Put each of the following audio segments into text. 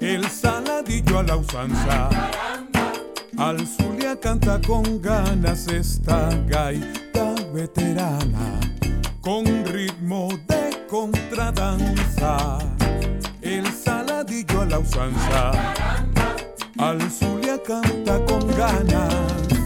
el saladillo a la usanza. Al Zulia canta con ganas esta gaita veterana, con ritmo de contradanza, el saladillo a la usanza. Al Zulia canta con ganas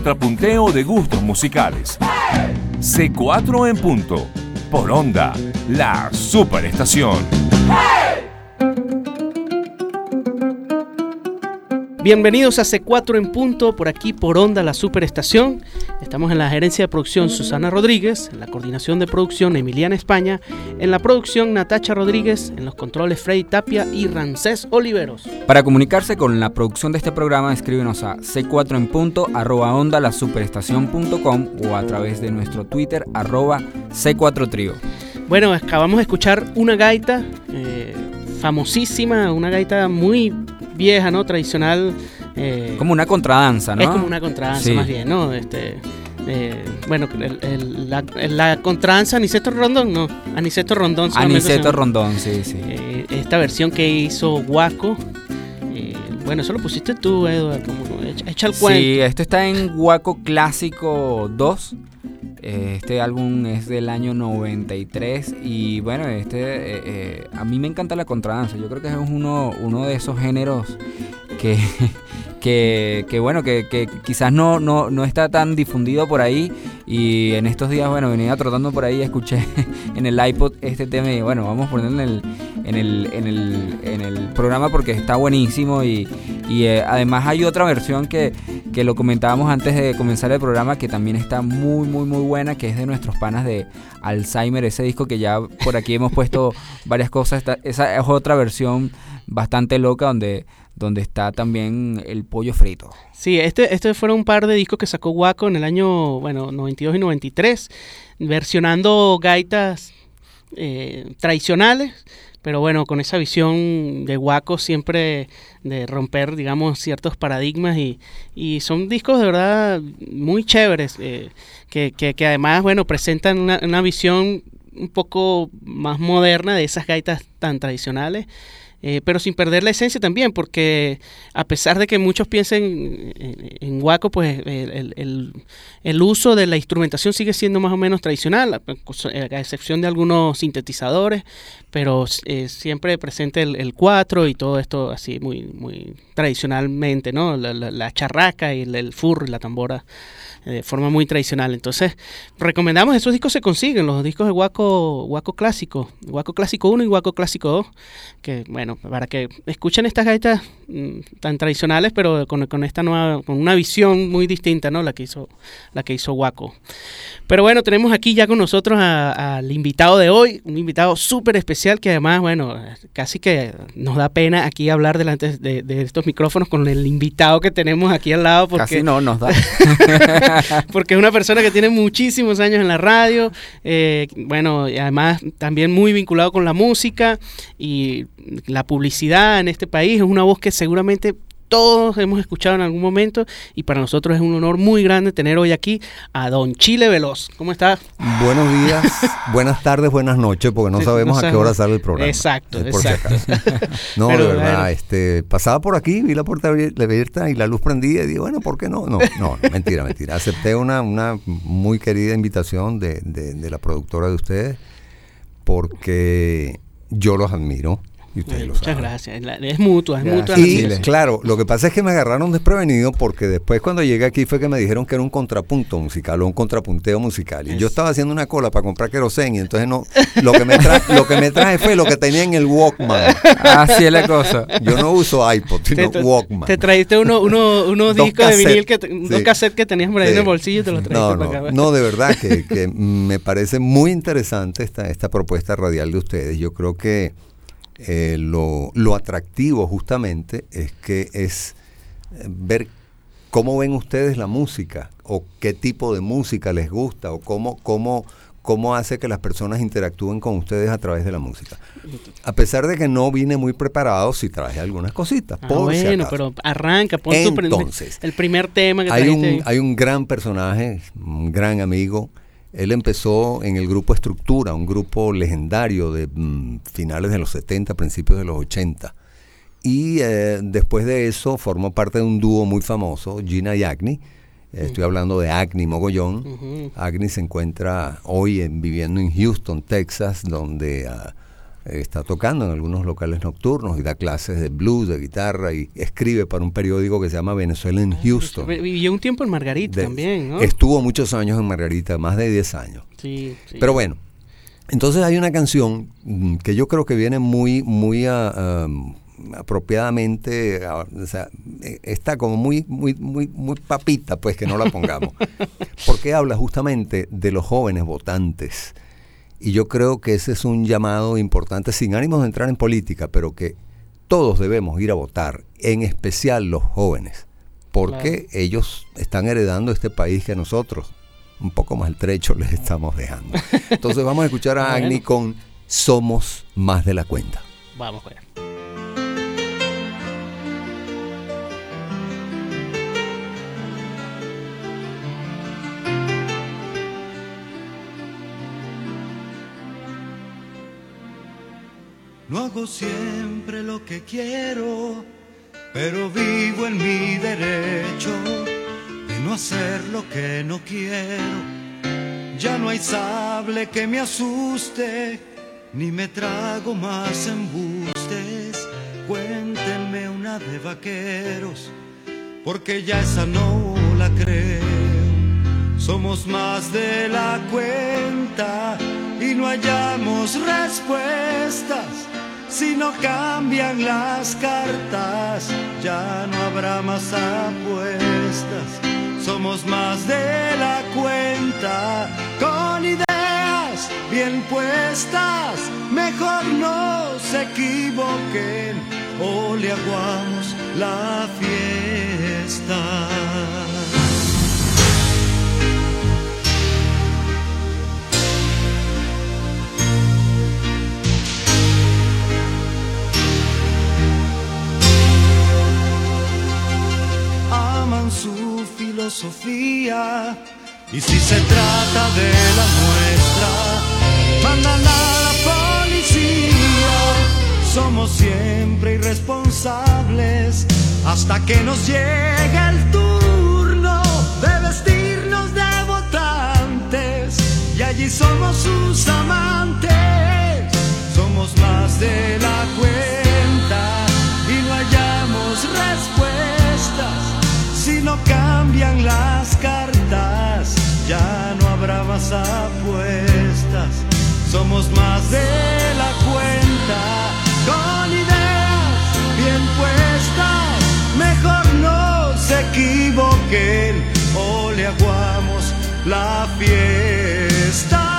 contrapunteo de gustos musicales. C4 en punto. Por onda, la superestación. Bienvenidos a C4 en punto, por aquí por Onda, la superestación. Estamos en la gerencia de producción Susana Rodríguez, en la coordinación de producción Emiliana España, en la producción Natacha Rodríguez, en los controles Freddy Tapia y Rancés Oliveros. Para comunicarse con la producción de este programa, escríbenos a c4 en punto arroba onda la superestación.com o a través de nuestro Twitter arroba c4 trío. Bueno, acabamos de escuchar una gaita eh, famosísima, una gaita muy vieja, ¿no? Tradicional. Eh, como una contradanza, ¿no? Es como una contradanza, más bien, ¿no? Este, eh, bueno, la, la, contradanza Aniceto Rondón, no, Aniceto Rondón. Aniceto Rondón, sí, sí. Eh, esta versión que hizo Guaco. bueno, eso lo pusiste tú, Eduardo, como echa, el cuento. Sí, esto está en Guaco Clásico 2. Este álbum es del año 93 y bueno, este eh, eh, a mí me encanta la contradanza. Yo creo que es uno, uno de esos géneros que, que, bueno, que, quizás no, no, no, está tan difundido por ahí. Y en estos días, bueno, venía trotando por ahí, escuché en el iPod este tema y bueno, vamos a ponerlo en el, en el, en el, en el programa porque está buenísimo. Y, y eh, además hay otra versión que, que lo comentábamos antes de comenzar el programa que también está muy, muy, muy buena, que es de nuestros panas de Alzheimer, ese disco que ya por aquí hemos puesto varias cosas. esa es otra versión bastante loca donde donde está también el pollo frito. Sí, este, este fueron un par de discos que sacó Waco en el año, bueno, 92 y 93, versionando gaitas eh, tradicionales, pero bueno, con esa visión de Waco siempre de romper, digamos, ciertos paradigmas y, y son discos de verdad muy chéveres, eh, que, que, que, además, bueno, presentan una, una visión un poco más moderna de esas gaitas tan tradicionales eh, pero sin perder la esencia también, porque a pesar de que muchos piensen en, Waco, pues el, uso de la instrumentación sigue siendo más o menos tradicional, a, excepción de algunos sintetizadores, pero eh, siempre presente el, cuatro y todo esto así muy, muy tradicionalmente, ¿no? La, charraca y el, el furro y la tambora eh, de forma muy tradicional. Entonces, recomendamos, esos discos se consiguen, los discos de Waco, Waco Clásico, Waco Clásico 1 y Waco Clásico 2, que bueno, para que escuchen estas gaitas mm, tan tradicionales, pero con, con, esta nueva, con una visión muy distinta, ¿no? La que hizo, la que hizo Waco. Pero bueno, tenemos aquí ya con nosotros al invitado de hoy, un invitado súper especial que además, bueno, casi que nos da pena aquí hablar delante de, de, estos micrófonos con el invitado que tenemos aquí al lado. Porque, casi no nos da. porque es una persona que tiene muchísimos años en la radio, eh, bueno, y además también muy vinculado con la música y la publicidad en este país. Es una voz que seguramente todos hemos escuchado en algún momento y para nosotros es un honor muy grande tener hoy aquí a Don Chile Veloz. ¿Cómo estás? Buenos días, buenas tardes, buenas noches, porque no sabemos a qué hora sale el programa. Exacto, exacto. no, de verdad, este, pasaba por aquí, vi la puerta abierta y la luz prendida y dije, bueno, ¿por qué no? No, no, mentira, mentira. Acepté una, una muy querida invitación de, de la productora de ustedes porque yo los admiro muchas gracias. Es mutua, es mutua. Y claro, lo que pasa es que me agarraron desprevenido porque después cuando llegué aquí fue que me dijeron que era un contrapunto musical o un contrapunteo musical. Y yo estaba haciendo una cola para comprar querosén y entonces no, lo que me traje, lo que me traje fue lo que tenía en el Walkman. Así es la cosa. Yo no uso iPod, sino Walkman. Te trajiste uno, uno, unos discos de vinil, que, dos cassettes que tenías por ahí en el bolsillo y te los trajiste no, para acá. No, de verdad que, que me parece muy interesante esta, esta propuesta radial de ustedes. Yo creo que eh, lo, lo, atractivo justamente es que es eh, ver cómo ven ustedes la música o qué tipo de música les gusta o cómo, cómo, cómo hace que las personas interactúen con ustedes a través de la música. A pesar de que no vine muy preparado, sí traje algunas cositas. Ah, bueno, pero arranca, pon Entonces, el primer tema que hay un, hay un gran personaje, un gran amigo, él empezó en el grupo Estructura, un grupo legendario de mm, finales de los 70, principios de los 80. Y eh, después de eso formó parte de un dúo muy famoso, Gina y Agni. Eh, estoy hablando de Agni Mogollón. Agni se encuentra hoy viviendo en Houston, Texas, donde ah, está tocando en algunos locales nocturnos y da clases de blues, de guitarra y escribe para un periódico que se llama Venezuela en ah, Houston. Vivió un tiempo en Margarita también, ¿no? Estuvo muchos años en Margarita, más de 10 años. Sí, Pero bueno, entonces hay una canción mm, que yo creo que viene muy, muy ah, apropiadamente, ah, o sea, e, está como muy, muy, muy, muy papita, pues que no la pongamos. porque habla justamente de los jóvenes votantes y yo creo que ese es un llamado importante, sin ánimos de entrar en política, pero que todos debemos ir a votar, en especial los jóvenes, porque ellos están heredando este país que nosotros, un poco más el trecho, les estamos dejando. Entonces vamos a escuchar a Agni con Somos más de la cuenta. Vamos a No hago siempre lo que quiero, pero vivo en mi derecho de no hacer lo que no quiero. Ya no hay sable que me asuste, ni me trago más embustes. Cuéntenme una de vaqueros, porque ya esa no la creo. Somos más de la cuenta y no hallamos respuestas. Si no cambian las cartas, ya no habrá más apuestas. Somos más de la cuenta, con ideas bien puestas. Mejor no se equivoquen o le aguamos la fiesta. Filosofía y si se trata de la nuestra, mandan a la policía. Somos siempre irresponsables hasta que nos llegue el turno de vestirnos de votantes y allí somos sus amantes. Somos más de la cuenta y no hallamos respuestas si no cambian las cartas, ya no habrá más apuestas. Somos más de la cuenta, con ideas bien puestas. Mejor no se equivoquen o le aguamos la fiesta.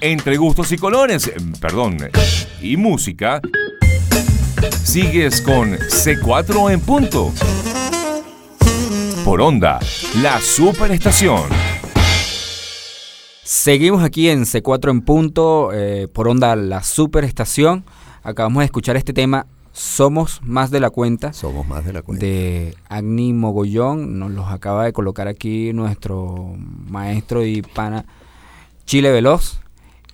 Entre gustos y colores, eh, perdón, y música, sigues con C4 en punto. Por onda, la superestación. Seguimos aquí en C4 en punto, eh, por onda la superestación. Acabamos de escuchar este tema, Somos más de la cuenta, Somos más de la cuenta. de Agni Mogollón. Nos los acaba de colocar aquí nuestro maestro y pana Chile Veloz.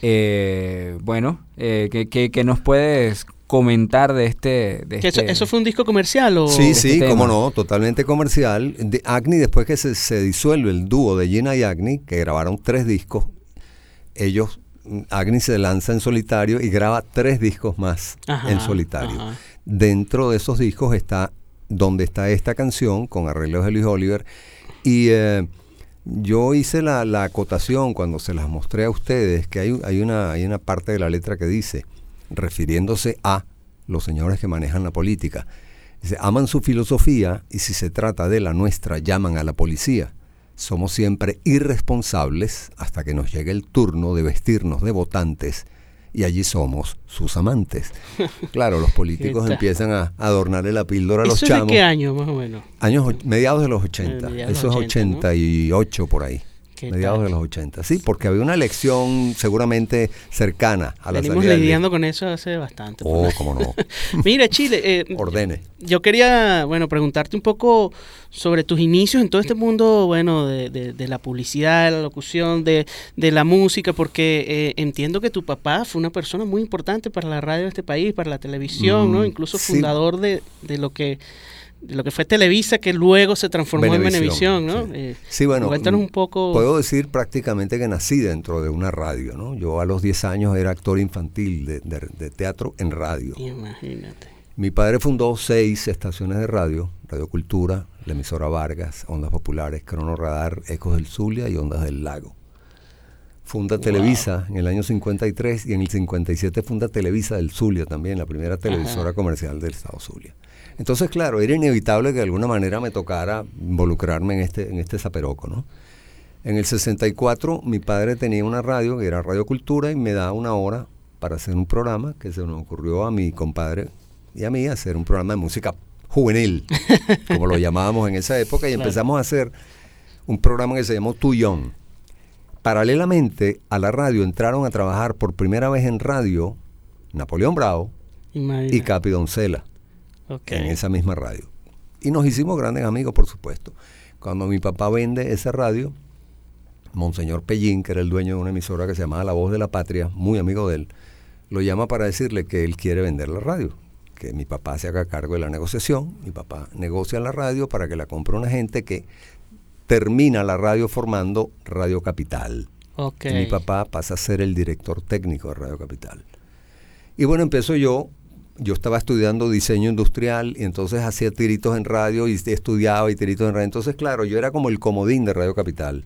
Eh, bueno, eh, ¿qué, qué- qué nos puedes comentar de este... De ¿Que eso, este- eso fue un disco comercial o...? Sí, este sí, tema. cómo no, totalmente comercial. De Agni, después que se, se disuelve el dúo de Gina y Agni, que grabaron tres discos, ellos, Agni se lanza en solitario y graba tres discos más Ajá, en solitario. ajá. Dentro de esos discos está donde está esta canción con arreglos de Luis Oliver. Y eh, yo hice la, la acotación cuando se las mostré a ustedes, que hay, hay, una, hay una parte de la letra que dice, refiriéndose a los señores que manejan la política, dice, aman su filosofía y si se trata de la nuestra, llaman a la policía. Somos siempre irresponsables hasta que nos llegue el turno de vestirnos de votantes y allí somos sus amantes. Claro, los políticos empiezan a adornarle la píldora a los ¿Eso es de chamos. qué año más o menos? Años mediados de los 80. Eh, Eso es de los 80, ¿no? 88 por ahí. ¿Qué Mediados tal? de los 80. Sí, porque había una elección seguramente cercana a la Venimos salida lidiando con eso hace bastante. Oh, pues. cómo no. Mira, Chile, eh, Ordene. yo quería, bueno, preguntarte un poco sobre tus inicios en todo este mundo, bueno, de, de- de la publicidad, de la locución, de, de la música, porque eh, entiendo que tu papá fue una persona muy importante para la radio de este país, para la televisión, ¿no? Mm, Incluso sí. fundador de, de lo que de lo que fue Televisa, que luego se transformó en Venevisión, ¿no? sí. Eh, Sí, bueno. Cuéntanos mm, un poco. Puedo decir prácticamente que nací dentro de una radio, ¿no? Yo a los 10 años era actor infantil de, de- de teatro en radio. Imagínate. Mi padre fundó seis estaciones de radio, Radio Cultura, la emisora Vargas, Ondas Populares, Crono Radar, Ecos del Zulia y Ondas del Lago. funda Televisa en el año 53 y en el 57 funda Televisa del Zulia también, la primera televisora comercial del estado Zulia. Entonces, claro, era inevitable que de alguna manera me tocara involucrarme en este, en este zaperoco, ¿no? En el 64 mi padre tenía una radio que era Radio Cultura y me da una hora para hacer un programa que se nos ocurrió a mi compadre y a mí hacer un programa de música juvenil, como lo llamábamos en esa época, y Claro. empezamos a hacer un programa que se llamó Tuyón. Paralelamente a la radio entraron a trabajar por primera vez en radio Napoleón Bravo Imagina. y Capi Doncela En esa misma radio. Y nos hicimos grandes amigos, por supuesto. Cuando mi papá vende esa radio, Monseñor Pellín, que era el dueño de una emisora que se llamaba La Voz de la Patria, muy amigo de él, lo llama para decirle que él quiere vender la radio, que mi papá se haga cargo de la negociación. Mi papá negocia la radio para que la compre una gente que termina la radio formando Radio Capital. Y mi papá pasa a ser el director técnico de Radio Capital. Y bueno, empezó yo, yo estaba estudiando diseño industrial y entonces hacía tiritos en radio y estudiaba y tiritos en radio. Entonces, claro, yo era como el comodín de Radio Capital.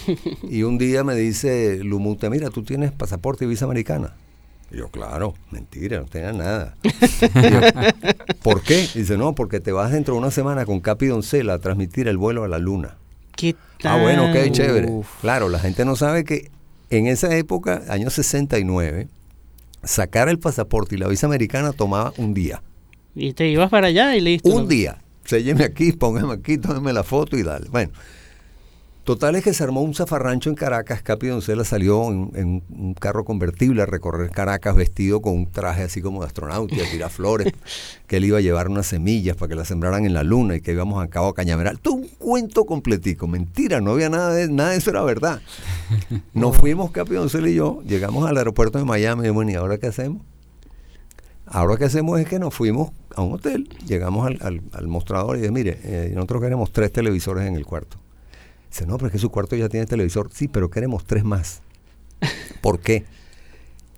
y un día me dice Lumute, mira, tú tienes pasaporte y visa americana. Y yo, claro, mentira, no tenía nada. Yo, ¿Por qué? Dice, no, porque te vas dentro de una semana con Capi Doncela a transmitir el vuelo a la luna. ¿Qué Ah, bueno, qué chévere. Uf. Claro, la gente no sabe que en esa época, año 69, sacar el pasaporte y la visa americana tomaba un día. Y te ibas para allá y listo. Un día. Sélleme aquí, póngame aquí, tómeme la foto y dale. Bueno, total es que se armó un zafarrancho en Caracas. Capi Doncela salió en, en un carro convertible a recorrer Caracas vestido con un traje así como de astronauta, a tirar flores, que él iba a llevar unas semillas para que las sembraran en la luna y que íbamos a Cabo Cañaveral. Todo un cuento completico. Mentira, no había nada de, nada de eso era verdad. Nos fuimos, Capi Doncela y yo, llegamos al aeropuerto de Miami y bueno, ¿y ahora qué hacemos? Ahora que hacemos es que nos fuimos a un hotel, llegamos al, al- al mostrador y dije, mire, eh, nosotros queremos tres televisores en el cuarto. Dice, no, pero es que su cuarto ya tiene televisor. Sí, pero queremos tres más. ¿Por qué?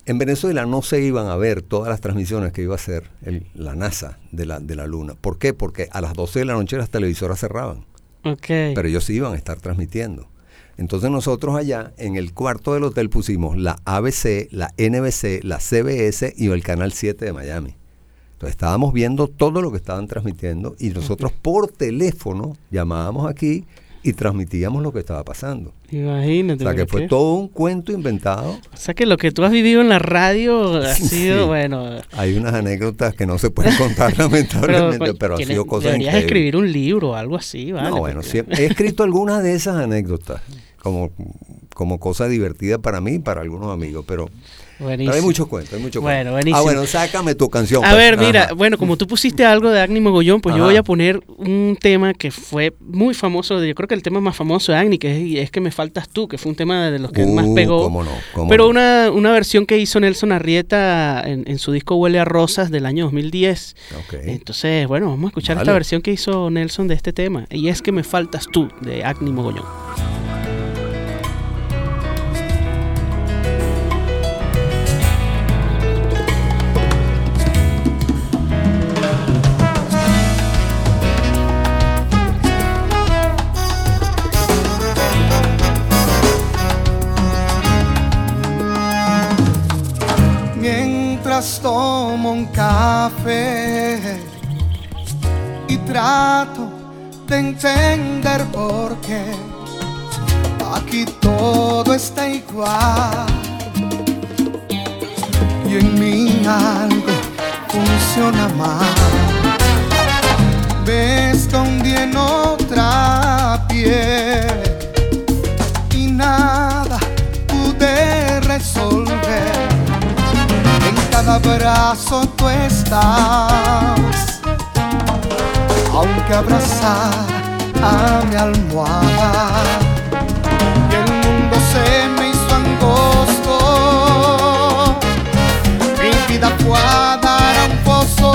En Venezuela no se iban a ver todas las transmisiones que iba a hacer el- la NASA de la, de la Luna. ¿Por qué? Porque a las 12 de la noche las televisoras cerraban Ok. pero ellos sí iban a estar transmitiendo. Entonces nosotros allá en el cuarto del hotel pusimos la ABC, la NBC, la CBS y el Canal 7 de Miami. Entonces estábamos viendo todo lo que estaban transmitiendo y nosotros por teléfono llamábamos aquí y transmitíamos lo que estaba pasando. Imagínate. O sea que pero fue qué- todo un cuento inventado. O sea que lo que tú has vivido en la radio ha Sí. sido, bueno... Hay unas anécdotas que no se pueden contar lamentablemente, pero, ha tienes- sido cosas Deberías increíbles. escribir un libro o algo así, ¿vale? No, bueno, Porque- he escrito algunas de esas anécdotas como, como cosa divertida para mí y para algunos amigos, pero, pero hay muchos cuentos, hay muchos Bueno, cuentos. buenísimo. Ah, bueno, sácame tu canción. A pues. ver, mira, Ajá. bueno, como tú pusiste algo de Agni Mogollón, pues yo voy a poner un tema que fue muy famoso, yo creo que el tema más famoso de Agni, que es, es que me faltas tú, que fue un tema de los que más Uh, pegó. cómo no, cómo Pero no. una, una versión que hizo Nelson Arrieta en, en su disco Huele a Rosas del año 2010. Ok. Entonces, bueno, vamos a escuchar esta Vale. versión que hizo Nelson de este tema. Y es que me faltas tú, de Agni Mogollón. Tomo un café y trato de entender por qué aquí todo está igual y en mí algo funciona mal. Me escondí en otra piel y nada pude resolver. En cada brazo tú estás, aunque abrazar a mi almohada y el mundo se me hizo angosto. Mi vida fue a dar un pozo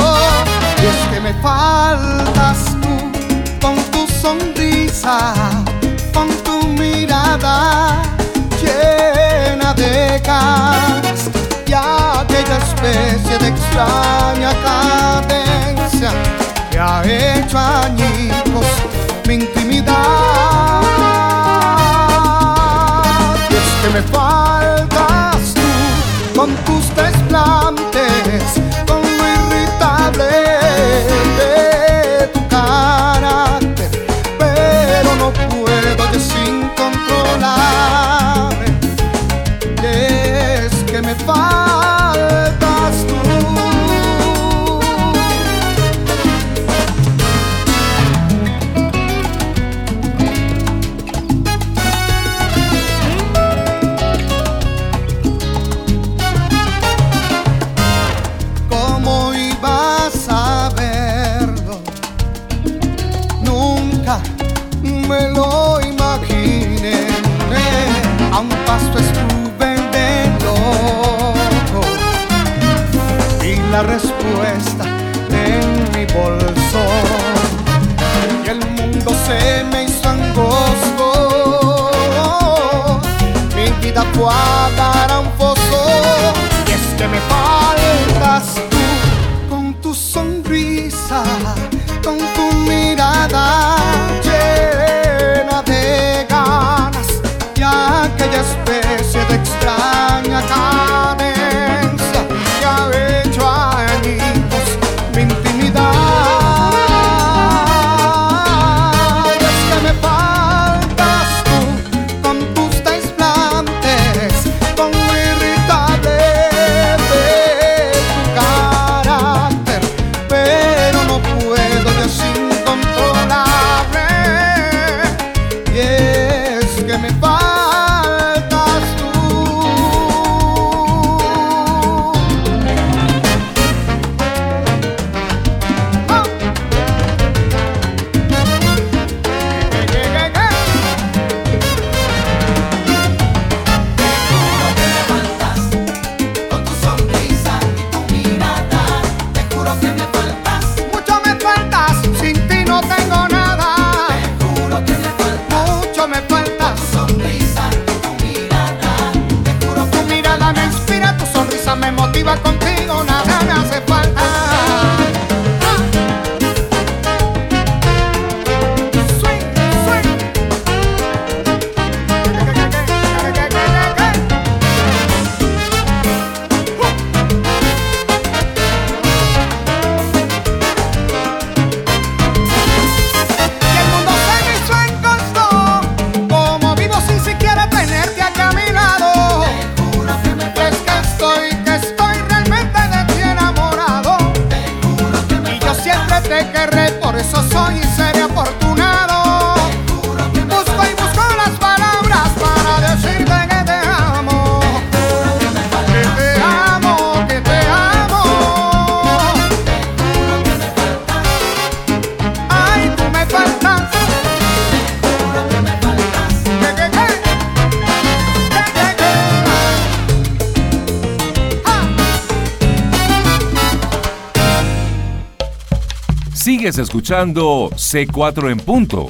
y es que me faltas tú con tu sonrisa, con tu mirada llena de gas aquella especie de extraña cadencia que ha hecho añicos mi intimidad. Y es que me faltas tú con tus Escuchando C4 en punto.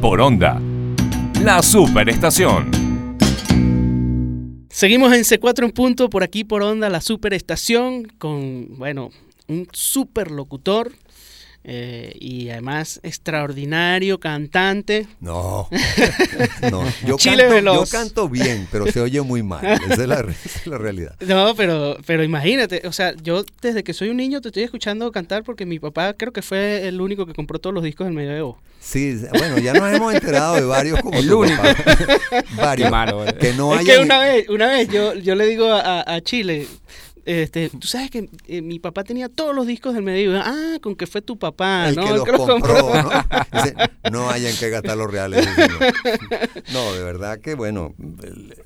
Por onda. La superestación. Seguimos en C4 en punto, por aquí por onda, la superestación, con, bueno, un super locutor eh, y además extraordinario cantante. No, no. Yo, Chile canto, yo canto bien, pero se oye muy mal. Esa es la, esa es la realidad. No, pero, pero imagínate, o sea, yo desde que soy un niño te estoy escuchando cantar porque mi papá creo que fue el único que compró todos los discos del medioevo. Sí, bueno, ya nos hemos enterado de varios como El tu único. papá. varios. Qué malo, ¿verdad? que no es hayan- que una vez, una vez yo, yo le digo a, a Chile, este, tú sabes que eh, mi papá tenía todos los discos del medioevo. Ah, con que fue tu papá, el ¿no? que los que los compró, ¿no? Dice, no hayan que gastar los reales. no. De verdad que bueno,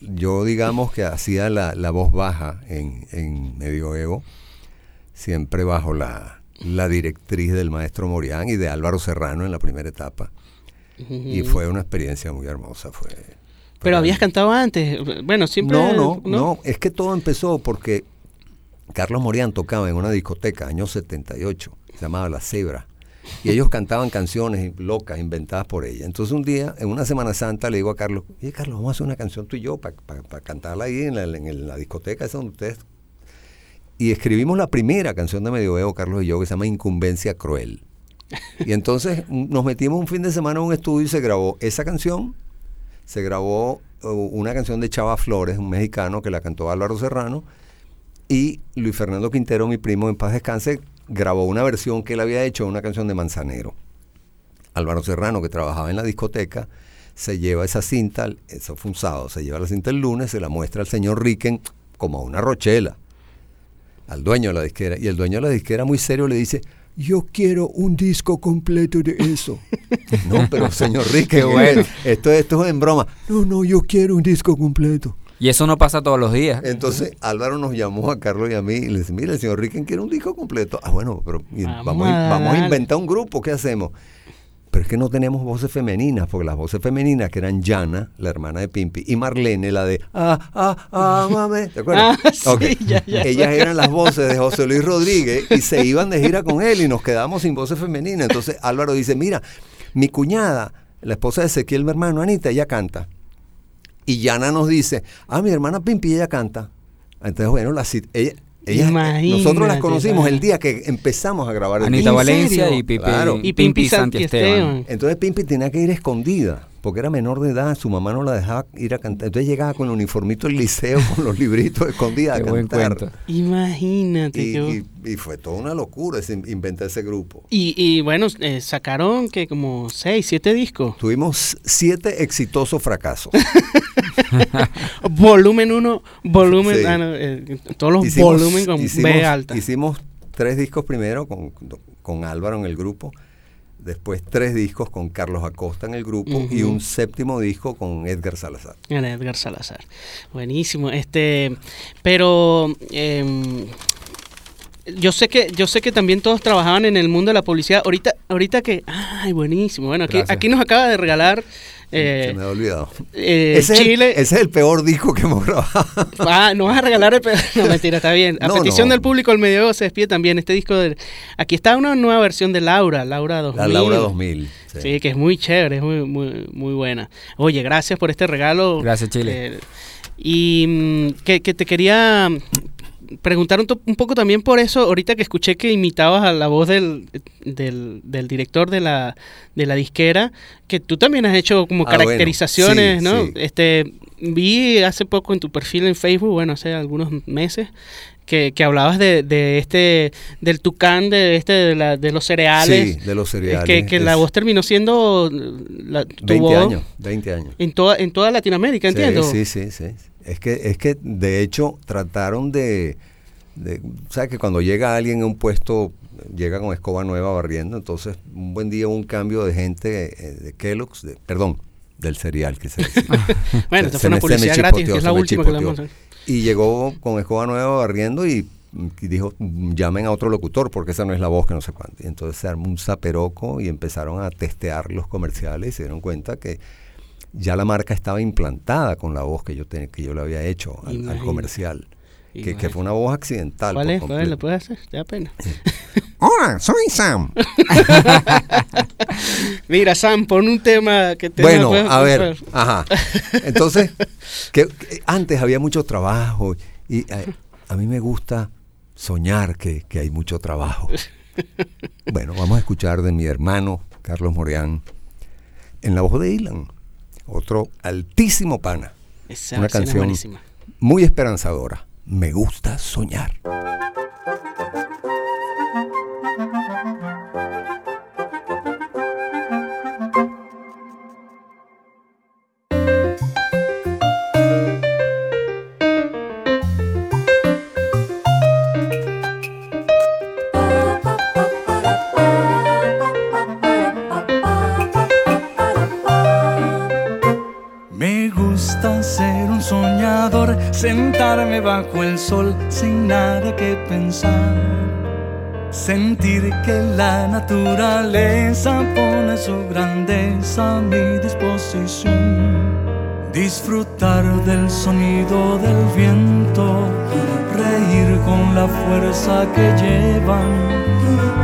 yo digamos que hacía la, la voz baja en, en Medioevo, siempre bajo la, la directriz del maestro Morián y de Álvaro Serrano en la primera etapa. Y fue una experiencia muy hermosa. Fue, Pero habías cantado antes. Bueno, siempre. no, no, no, es que todo empezó porque Carlos Morián tocaba en una discoteca, año 78, se llamaba La Cebra, y ellos cantaban canciones locas inventadas por ella. Entonces un día, en una Semana Santa, le digo a Carlos, oye Carlos, vamos a hacer una canción tú y yo para cantarla ahí en la, discoteca esa donde ustedes... Y escribimos la primera canción de Medioevo, Carlos y yo, que se llama Incumbencia Cruel. Y entonces nos metimos un fin de semana en un estudio y se grabó esa canción, se grabó uh, una canción de Chava Flores, un mexicano que la cantó Álvaro Serrano, y Luis Fernando Quintero, mi primo en paz descanse, grabó una versión que él había hecho de una canción de Manzanero. Álvaro Serrano, que trabajaba en la discoteca, se lleva esa cinta, eso fue un sábado, se lleva la cinta el lunes, se la muestra al señor Ricken como a una rochela, al dueño de la disquera, y el dueño de la disquera muy serio le dice, yo quiero un disco completo de eso. no, pero señor Ricken, bueno. esto, esto es en broma. No, no, yo quiero un disco completo. Y eso no pasa todos los días. Entonces Álvaro nos llamó a Carlos y a mí y le dice, mira, el señor Ricken quiere un disco completo. Ah, bueno, pero Vamos vamos, a, vamos inventar un grupo, ¿qué hacemos? pero es que no tenemos voces femeninas, porque las voces femeninas que eran Yana, la hermana de Pimpi, y Marlene, la de ah, ah, ah, mame, ¿te acuerdas? Ah, sí, Ok. ya, ya. Ellas eran las voces de José Luis Rodríguez y se iban de gira con él y nos quedamos sin voces femeninas. Entonces Álvaro dice, mira, mi cuñada, la esposa de Ezequiel, mi hermano, Anita, ella canta. Y Yana nos dice, ah, mi hermana Pimpi, ella canta. Entonces, bueno, la, ella, ella- Imagínate, nosotros las conocimos el día que empezamos a grabar el Anita. Valencia y Pipi, Claro. Y Pimpi Santi Esteban. Entonces Pimpi tenía que ir escondida, porque era menor de edad, su mamá no la dejaba ir a cantar. Entonces llegaba con el uniformito del liceo, con los libritos escondida a cantar. Imagínate. Y, y- y fue toda una locura ese- inventar ese grupo. Y, y bueno, eh, sacaron que como seis, siete discos. Tuvimos siete exitosos fracasos. Volumen 1, volumen, Sí. ah, no, eh, todos los Hicimos- volumen con hicimos- B alta. Hicimos tres discos primero con, con Álvaro en el grupo, después tres discos con Carlos Acosta en el grupo y un séptimo disco con Edgar Salazar. Edgar Salazar. Buenísimo. Este, pero em, yo sé que yo sé que también todos trabajaban en el mundo de la publicidad. Ahorita ahorita que ay, buenísimo. Bueno, aquí, Gracias. aquí nos acaba de regalar eh, Se me ha olvidado. eh, ese, Chile. es el, ese es el peor disco que hemos grabado. Ah, no vas a regalar el pe- No, mentira, está bien. A No, petición no. del público, el medio se despide también. Este disco de. Aquí está una nueva versión de Laura, Laura 2000. La Laura 2000. sí. Sí, que es muy chévere, es muy, muy, muy buena. Oye, gracias por este regalo. Gracias, Chile. Eh, y mm, que, que te quería preguntar un, poco también por eso, ahorita que escuché que imitabas a la voz del, del, del director de la, de la disquera, que tú también has hecho como Ah, bueno, caracterizaciones, sí, ¿no? sí. Este, vi hace poco en tu perfil en Facebook, bueno, hace algunos meses, que, que hablabas de, de este, del tucán, de este, de, la- de los cereales. Sí, de los Es cereales. que, que la voz terminó siendo la, tu 20 voz años, 20 años. en toda en toda Latinoamérica, Sí, entiendo. Sí, sí, sí. Es que, es que de hecho trataron de, de ¿sabes que cuando llega alguien a un puesto, llega con escoba nueva barriendo, entonces un buen día hubo un cambio de gente eh, de Kellogg's, de, perdón, del cereal que se dice. Bueno, Se- fue una publicidad gratis, chipoteó, que es se la me última que le Y llegó con escoba nueva barriendo y, y dijo, llamen a otro locutor porque esa no es la voz que no sé cuánto. Y entonces se armó un zaperoco y empezaron a testear los comerciales y se dieron cuenta que ya la marca estaba implantada con la voz que yo, te- que yo le había hecho al- comercial. Que, fue una voz accidental. ¿Cuál por es? ¿Cuál es? completo. ¿Lo puedes hacer? ¿Te da pena? Hola, soy Sam. Mira, Sam, pon un tema que te Bueno, puedes- a ver, ajá. Entonces, que, que antes había mucho trabajo y eh, a, mí me gusta soñar que, que hay mucho trabajo. Bueno, vamos a escuchar de mi hermano Carlos Moreán en la voz de Ilan, otro altísimo pana, Esa una es canción muy esperanzadora. Me gusta soñar. Sentarme bajo el sol sin nada que pensar. Sentir que la naturaleza pone su grandeza a mi disposición. Disfrutar del sonido del viento, reír con la fuerza que llevan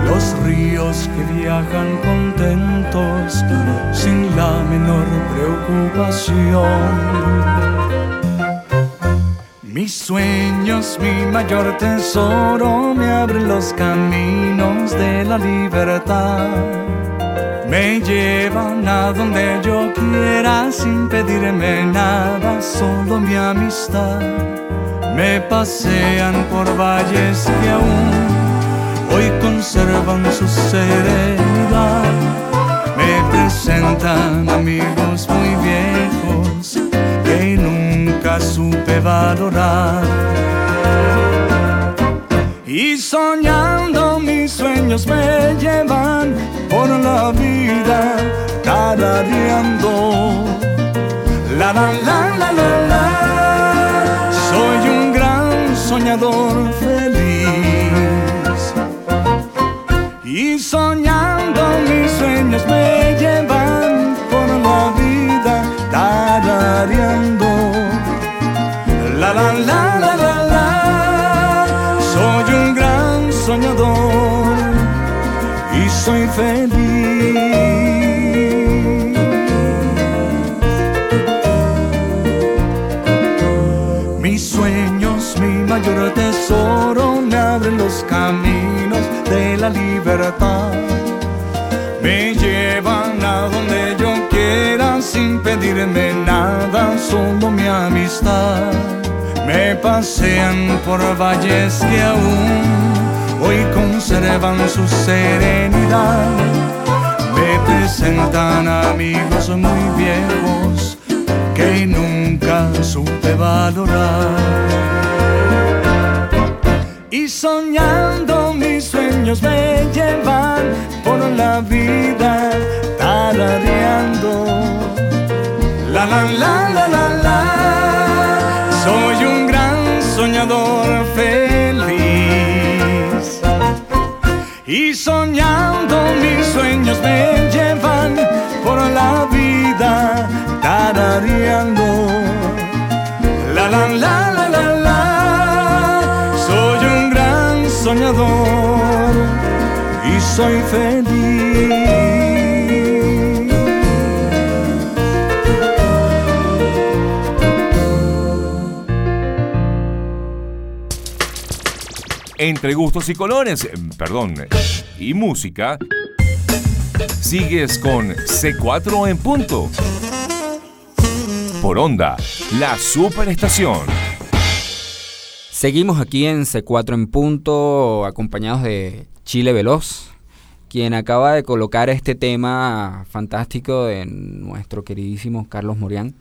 los ríos que viajan contentos sin la menor preocupación. Mis sueños, mi mayor tesoro, me abren los caminos de la libertad. Me llevan a donde yo quiera sin pedirme nada, solo mi amistad. Me pasean por valles que aún hoy conservan su serenidad. Me presentan amigos muy que nunca supe valorar. Y soñando mis sueños me llevan por la vida tarareando. La la la la la la. Soy un gran soñador feliz. Y soñando mis sueños me llevan por la vida tarareando la la la la la la. Soy un gran soñador y soy feliz. Mis sueños, mi mayor tesoro, me abren los caminos de la libertad. Me llevan a donde yo quiera sin pedirme nada, solo mi amistad. Me pasean por valles que aún hoy conservan su serenidad. Me presentan amigos muy viejos que nunca supe valorar. Y soñando mis sueños me llevan por la vida tarareando. La la la la la la. Soy un gran soñador feliz. Y soñando mis sueños me llevan por la vida tarareando. La la la la la la. Soy un gran soñador y soy feliz. Entre gustos y colores, eh, perdón, y música, sigues con C4 en punto. Por onda, la superestación. Seguimos aquí en C4 en punto, acompañados de Chile Veloz, quien acaba de colocar este tema fantástico de nuestro queridísimo Carlos Morián.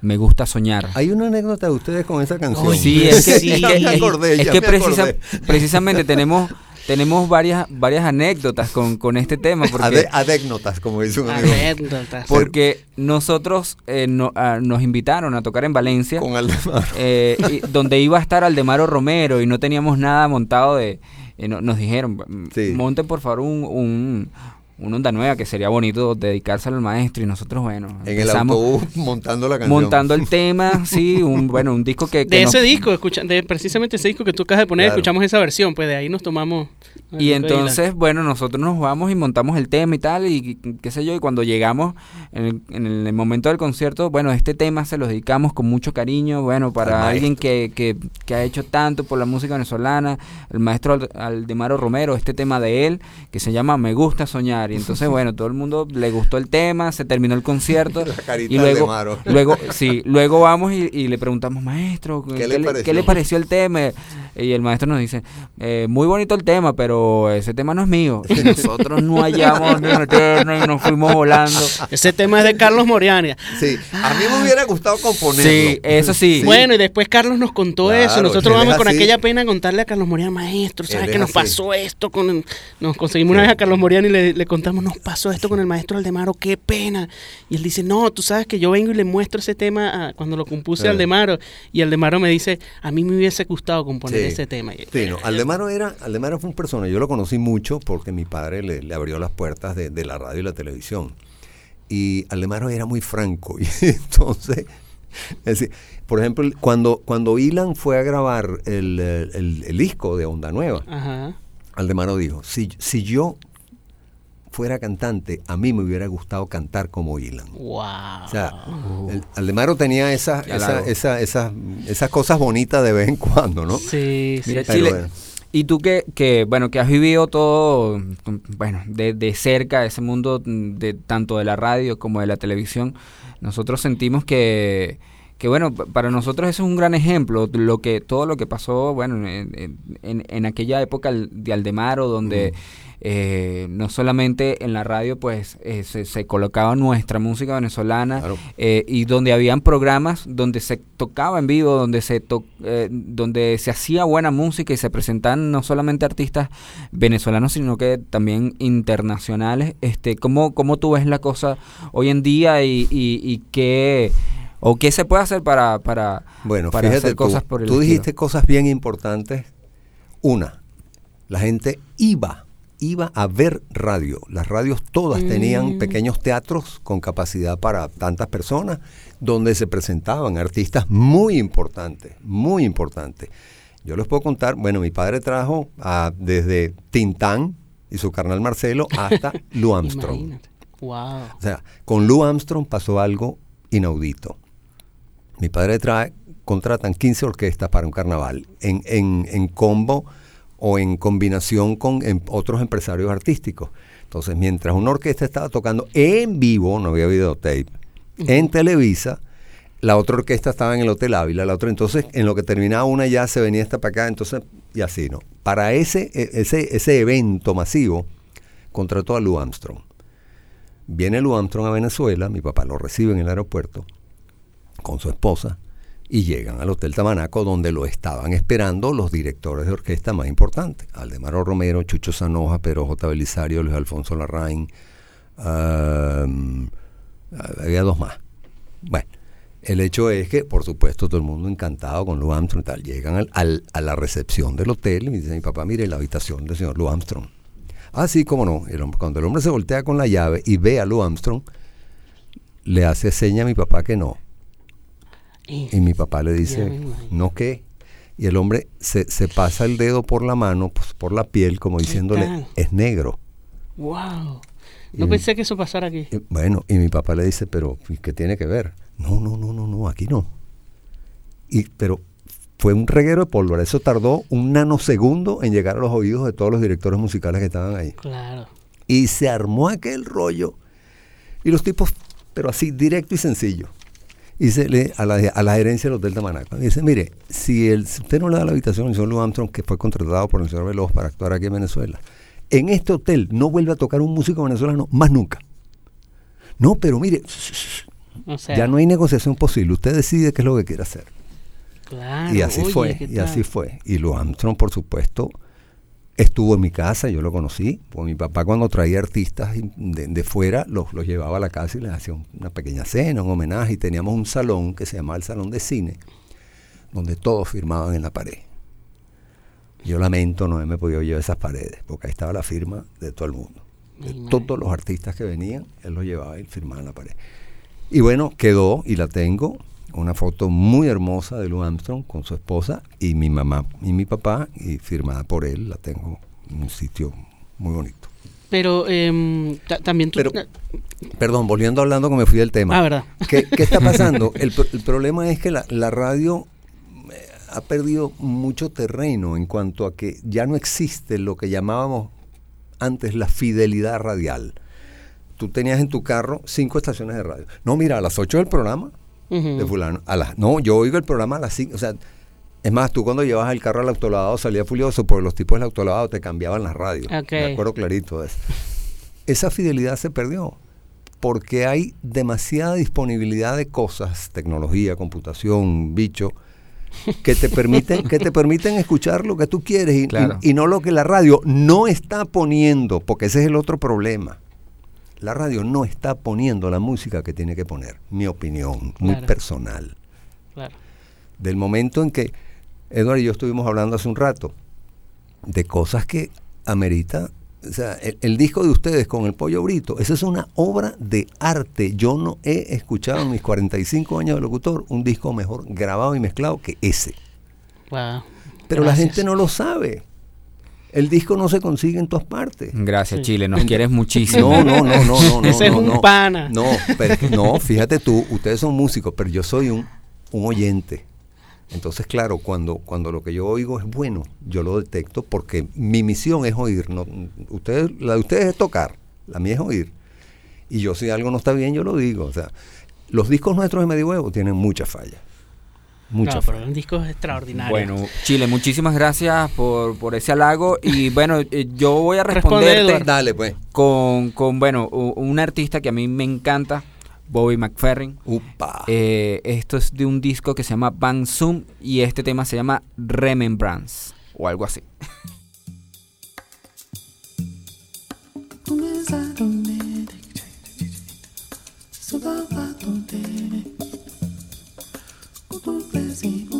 Me gusta soñar. Hay una anécdota de ustedes con esa canción. Sí, es que, Sí. es que- me acordé, es ya que me precisa- acordé. precisamente tenemos, tenemos varias, varias anécdotas con, con este tema. Porque, adécnotas, como dice un amigo. Anécdotas. porque nosotros eh, no- ah, nos invitaron a tocar en Valencia. Con Aldemaro. eh, y- donde iba a estar Aldemaro Romero y no teníamos nada montado de... eh, no- nos dijeron, "M- Sí. monten por favor un, un, un Onda Nueva, que sería bonito dedicárselo al maestro. Y nosotros, bueno, En el autobús montando la canción. montando el tema, sí, un, bueno, un disco que... que de nos- ese disco, escucha, de precisamente ese disco que tú acabas de poner, Claro. escuchamos esa versión, pues de ahí nos tomamos. Y entonces, bueno, nosotros nos vamos y montamos el tema y tal, y qué sé yo, y cuando llegamos en el, en el momento del concierto, bueno, este tema se lo dedicamos con mucho cariño, bueno, para Al alguien que, que, que ha hecho tanto por la música venezolana, el maestro Ald- Aldemaro Romero, este tema de él, que se llama Me gusta soñar, y entonces, bueno, todo el mundo le gustó el tema, se terminó el concierto, La carita y de luego, Aldemaro. luego, sí, luego vamos y, y le preguntamos, maestro, ¿qué, le le, pareció? qué le pareció el tema? Y el maestro nos dice, eh, muy bonito el tema, pero ese tema no es mío. Y nosotros no hallamos ni meternos y nos fuimos volando. Ese tema es de Carlos Moriania. Sí, a mí me hubiera gustado componerlo. Sí, eso sí. Bueno, y después Carlos nos contó Claro, eso. Nosotros vamos con así. aquella pena a contarle a Carlos Moriana, maestro, ¿sabes es qué nos así. pasó esto? con Nos conseguimos una vez a Carlos Moriana y le, le contamos, nos pasó esto con el maestro Aldemaro, qué pena. Y él dice, no, tú sabes que yo vengo y le muestro ese tema a- cuando lo compuse Eh. Aldemaro. Y Aldemaro me dice, a mí me hubiese gustado componer Sí. ese tema. Sí, no, Aldemaro era, Aldemaro fue un persona, yo lo conocí mucho porque mi padre le, le abrió las puertas de, de la radio y la televisión. Y Aldemaro era muy franco. Y entonces, es decir, por ejemplo, cuando, cuando Ilan fue a grabar el, el- el- el disco de Onda Nueva, Ajá. Aldemaro dijo, si, si yo fuera cantante, a mí me hubiera gustado cantar como Ilan. Wow. O sea, el- Aldemaro tenía esas, esa- esa- esas, esas cosas bonitas de vez en cuando, ¿no? Sí, sí. Mira, Pero Chile, bueno. y tú que, que, bueno, que has vivido todo, mm, bueno, de, de cerca ese mundo mm, de tanto de la radio como de la televisión, nosotros sentimos que, que bueno, pa- para nosotros eso es un gran ejemplo, lo que, todo lo que pasó, bueno, en, en- aquella época de Aldemaro, donde eh, no solamente en la radio, pues, eh, se, se colocaba nuestra música venezolana, Claro. eh, y donde habían programas donde se tocaba en vivo, donde se to- donde se hacía buena música y se presentaban no solamente artistas venezolanos, sino que también internacionales. Este, ¿cómo, cómo tú ves la cosa hoy en día y, y, y qué o qué se puede hacer para para, Bueno, para fíjate hacer tú, cosas por el tú estilo? dijiste cosas bien importantes. Una, la gente iba, iba a ver radio. Las radios todas tenían Mm. pequeños teatros con capacidad para tantas personas, donde se presentaban artistas muy importantes, muy importantes. Yo les puedo contar, bueno, mi padre trajo a- desde Tintán y su carnal Marcelo hasta Lou Armstrong. Wow. O sea, con Lou Armstrong pasó algo inaudito. Mi padre trae, contratan 15 orquestas para un carnaval en, en, en combo o en combinación con em- otros empresarios artísticos. Entonces, mientras una orquesta estaba tocando en vivo, no había videotape, en Televisa, la otra orquesta estaba en el Hotel Ávila, la otra entonces en lo que terminaba una ya se venía esta para acá, entonces y así, ¿no? Para ese, e- ese, ese evento masivo contrató a Lou Armstrong. Viene Lou Armstrong a Venezuela, mi papá lo recibe en el aeropuerto con su esposa y llegan al Hotel Tamanaco donde lo estaban esperando los directores de orquesta más importantes. Aldemaro Romero, Chucho Sanoja, Pedro J. Belisario, Luis Alfonso Larraín, am, había dos más. Bueno, el hecho es que, por supuesto, todo el mundo encantado con Lou Armstrong y tal. Llegan al- al- a la recepción del hotel y me dice mi papá, mire la habitación del señor Lou Armstrong. Ah, sí, cómo no. Cuando el hombre se voltea con la llave y ve a Lou Armstrong, le hace seña a mi papá que no. Y mi papá le dice. ¿no qué? Y el hombre se, se pasa el dedo por la mano, pues, por la piel, como diciéndole, es negro. ¡Wow! No Y- pensé que eso pasara aquí. Y, bueno, y mi papá le dice, pero ¿y ¿qué tiene que ver? No, no, no, no, no, aquí no. Y, pero fue un reguero de pólvora. Eso tardó un nanosegundo en llegar a los oídos de todos los directores musicales que estaban ahí. Claro. Y se armó aquel rollo. Y los tipos, pero así, directo y sencillo. Y se le, a, la, a la gerencia del Hotel Tamanaco. Dice, mire, si, el, si usted no le da la habitación al señor Lou Armstrong, que fue contratado por el señor Veloz para actuar aquí en Venezuela, en este hotel no vuelve a tocar un músico venezolano más nunca. No, pero mire, O sea, ya no hay negociación posible. Usted decide qué es lo que quiere hacer. claro, y así oye, fue, ¿qué y así fue. Y Lou Armstrong, por supuesto, estuvo en mi casa, yo lo conocí. Pues mi papá cuando traía artistas de, de fuera, los, los llevaba a la casa y les hacía un- una pequeña cena, un homenaje. Y teníamos un salón que se llamaba el Salón de Cine, donde todos firmaban en la pared. Yo lamento no haberme podido llevar esas paredes, porque ahí estaba la firma de todo el mundo. De todos los artistas que venían, él los llevaba y firmaba en la pared. Y bueno, quedó y la tengo, una foto muy hermosa de Lou Armstrong con su esposa y mi mamá y mi papá, y firmada por él, la tengo en un sitio muy bonito. Pero em, ta- también tú... Pero- Perdón, volviendo hablando que me fui del tema. Ah, verdad. ¿Qué, qué está pasando? El, el problema es que la, la radio eh, ha perdido mucho terreno en cuanto a que ya no existe lo que llamábamos antes la fidelidad radial. Tú tenías en tu carro cinco estaciones de radio. No, mira, a las 8 del programa De fulano. A las, no, yo oigo el programa a las 5. O sea, es más, tú cuando llevas el carro al autolavado salía furioso porque los tipos del autolavado te cambiaban las radios. Ok. Me acuerdo clarito de eso. Esa fidelidad se perdió porque hay demasiada disponibilidad de cosas, tecnología, computación, bicho, que te permiten, que te permiten escuchar lo que tú quieres y, y- Claro. y no lo que la radio no está poniendo, porque ese es el otro problema. La radio no está poniendo la música que tiene que poner, mi opinión, muy Claro. personal. Claro. Del momento en que Eduardo y yo estuvimos hablando hace un rato de cosas que amerita, o sea, el, el disco de ustedes con el pollo brito, esa es una obra de arte. Yo no he escuchado en mis 45 años de locutor un disco mejor grabado y mezclado que ese. Wow. Pero la gente no lo sabe. El disco no se consigue en todas partes. Gracias, Sí. Chile. Nos quieres muchísimo. No, no, no, no, no, no. Ese es un no. pana. No, pero no, fíjate tú, ustedes son músicos, pero yo soy un, un oyente. Entonces, claro, cuando, cuando lo que yo oigo es bueno, yo lo detecto porque mi misión es oír. No, ustedes, la de ustedes es tocar, la mía es oír. Y yo si algo no está bien, yo lo digo. O sea, los discos nuestros de Medioevo tienen muchas fallas. Mucho. No, pero un disco extraordinario. Bueno, Chile, muchísimas gracias por, por ese halago. Y bueno, eh, yo voy a responderte Dale, pues. con, con, bueno, un artista que a mí me encanta, Bobby McFerrin. Upa. Eh, esto es de un disco que se llama Bang Zoom y este tema se llama Remembrance o algo así. Brazil.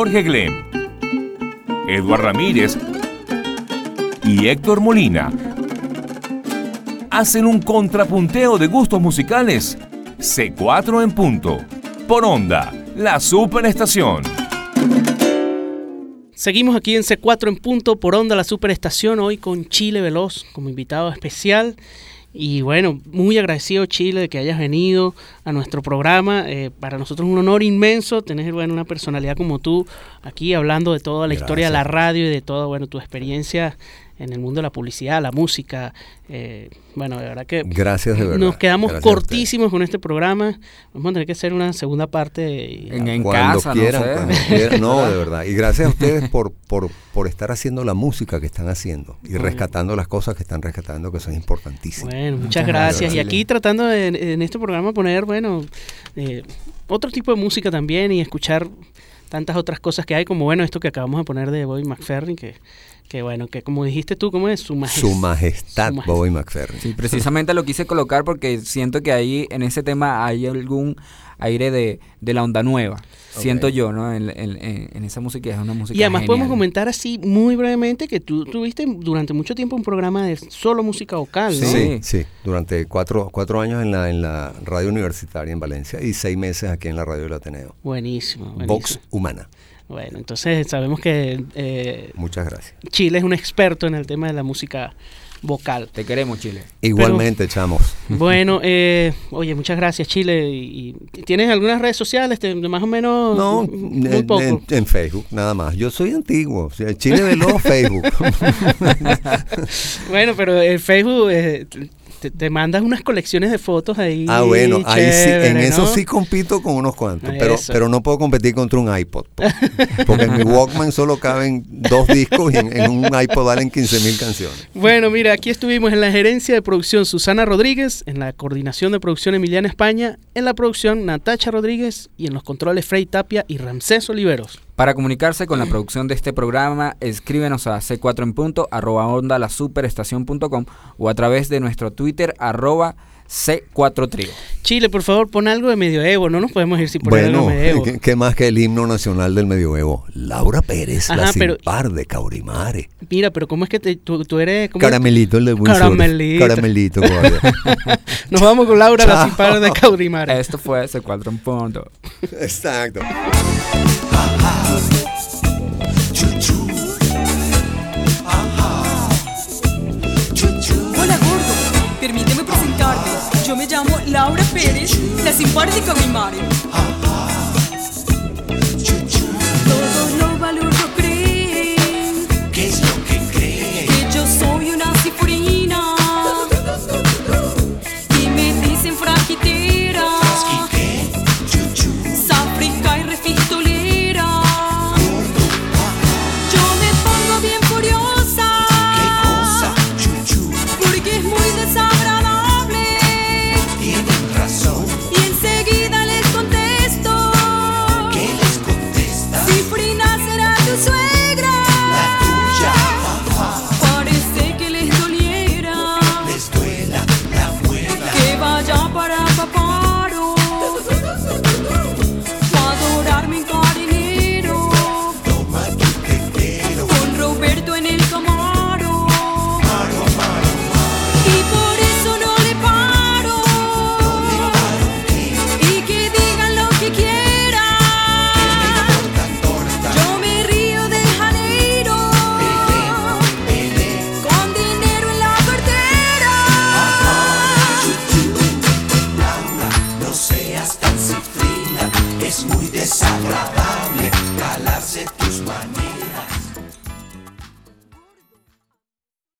Jorge Glem, Eduard Ramírez y Héctor Molina hacen un contrapunteo de gustos musicales. C4 en punto. Por onda, la superestación. Seguimos aquí en C4 en punto por onda la superestación hoy con Chile Veloz como invitado especial. Y bueno, muy agradecido Chile de que hayas venido a nuestro programa. Eh, para nosotros es un honor inmenso tener bueno, una personalidad como tú aquí hablando de toda la historia de la radio y de toda bueno, tu experiencia en el mundo de la publicidad, la música. Eh, bueno, de verdad que Gracias de verdad. nos quedamos Gracias cortísimos con este programa. Vamos a tener que hacer una segunda parte. y- En, en cuando casa, quieran, no sé. cuando quieran. No, de verdad. Y gracias a ustedes por, por, por estar haciendo la música que están haciendo y rescatando las cosas que están rescatando, que son importantísimas. Bueno, muchas, Muchas gracias. gracias, Y aquí tratando de, en este programa poner, bueno, eh, otro tipo de música también y escuchar tantas otras cosas que hay, como bueno, esto que acabamos de poner de Bobby McFerrin, que, que bueno, que como dijiste tú, ¿cómo es? Su majestad. Su majestad, Su majestad. Bobby McFerrin. Sí, precisamente lo quise colocar porque siento que ahí en ese tema hay algún aire de, de la onda nueva. Siento yo, ¿no? En, en- esa música es una música Y además podemos comentar así muy brevemente que tú tuviste durante mucho tiempo un programa de solo música vocal, ¿no? Sí, sí. Durante cuatro, cuatro años en la, en la radio universitaria en Valencia y seis meses aquí en la radio del Ateneo. Buenísimo, buenísimo. Vox Humana. Bueno, entonces sabemos que eh, Muchas gracias. Chile es un experto en el tema de la música vocal. Te queremos, Chile. Igualmente, chamos. Bueno, eh, oye, muchas gracias Chile. Y, y ¿Tienes algunas redes sociales? Te- más o menos... No, muy en, poco. en- en Facebook, nada más. Yo soy antiguo. o sea, Chile Veloz, Facebook. Bueno, pero el Facebook eh, te, te mandas unas colecciones de fotos ahí. ah, bueno, ahí sí, en chévere, eso ¿no? sí compito con unos cuantos, pero, pero no puedo competir contra un iPod. po- Porque en mi Walkman solo caben dos discos y en, en un iPod valen 15 mil canciones. Bueno, mira, aquí estuvimos en la gerencia de producción Susana Rodríguez, en la coordinación de producción Emiliana España, en la producción Natacha Rodríguez y en los controles Frey Tapia y Ramsés Oliveros. Para comunicarse con la producción de este programa, escríbenos a c4 en punto, arroba onda la superestación.com o a través de nuestro Twitter, arroba c4 trio. Chile, por favor, pon algo de medioevo, no nos podemos ir sin poner algo Bueno, de medioevo. ¿qué, qué más que el himno nacional del medioevo? Laura Pérez, la sin pero- par de Caurimare. Mira, pero ¿cómo es que te- tú, tú eres... ¿cómo? Caramelito el de Windsurf. Caramelito. Caramelito. Nos vamos con Laura, la sin par de Caurimar. Esto fue c4 en punto. Exacto. Hola gordo, permíteme presentarte. Yo me llamo Laura Pérez, la simpática mi madre.